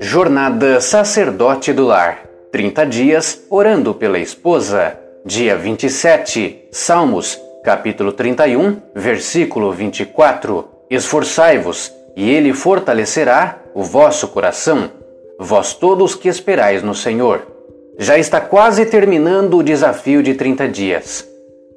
Jornada Sacerdote do Lar 30 dias orando pela esposa. Dia 27, Salmos, capítulo 31, versículo 24. Esforçai-vos, e ele fortalecerá o vosso coração, vós todos que esperais no Senhor. Já está quase terminando o desafio de 30 dias.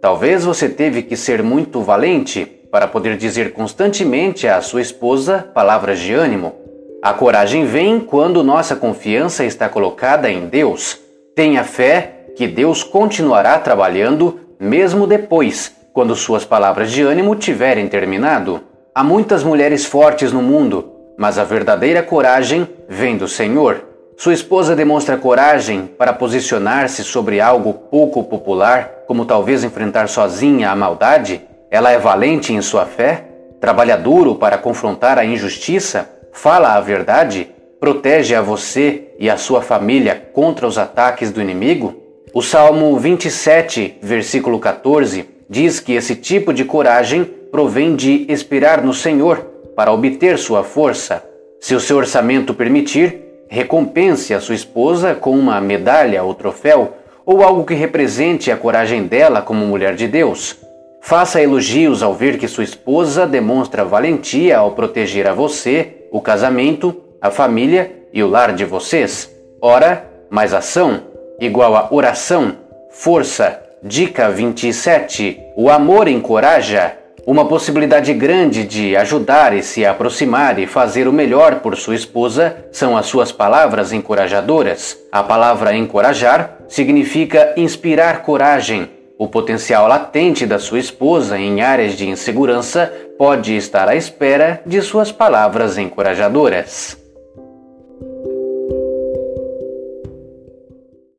Talvez você teve que ser muito valente para poder dizer constantemente à sua esposa palavras de ânimo a coragem vem quando nossa confiança está colocada em Deus. Tenha fé que Deus continuará trabalhando mesmo depois, quando suas palavras de ânimo tiverem terminado. Há muitas mulheres fortes no mundo, mas a verdadeira coragem vem do Senhor. Sua esposa demonstra coragem para posicionar-se sobre algo pouco popular, como talvez enfrentar sozinha a maldade? Ela é valente em sua fé? Trabalha duro para confrontar a injustiça? fala a verdade, protege a você e a sua família contra os ataques do inimigo? O Salmo 27, versículo 14, diz que esse tipo de coragem provém de esperar no Senhor para obter sua força. Se o seu orçamento permitir, recompense a sua esposa com uma medalha ou troféu ou algo que represente a coragem dela como mulher de Deus. Faça elogios ao ver que sua esposa demonstra valentia ao proteger a você o casamento, a família e o lar de vocês. Ora, mais ação, igual a oração, força. Dica 27. O amor encoraja. Uma possibilidade grande de ajudar e se aproximar e fazer o melhor por sua esposa são as suas palavras encorajadoras. A palavra encorajar significa inspirar coragem, o potencial latente da sua esposa em áreas de insegurança pode estar à espera de suas palavras encorajadoras.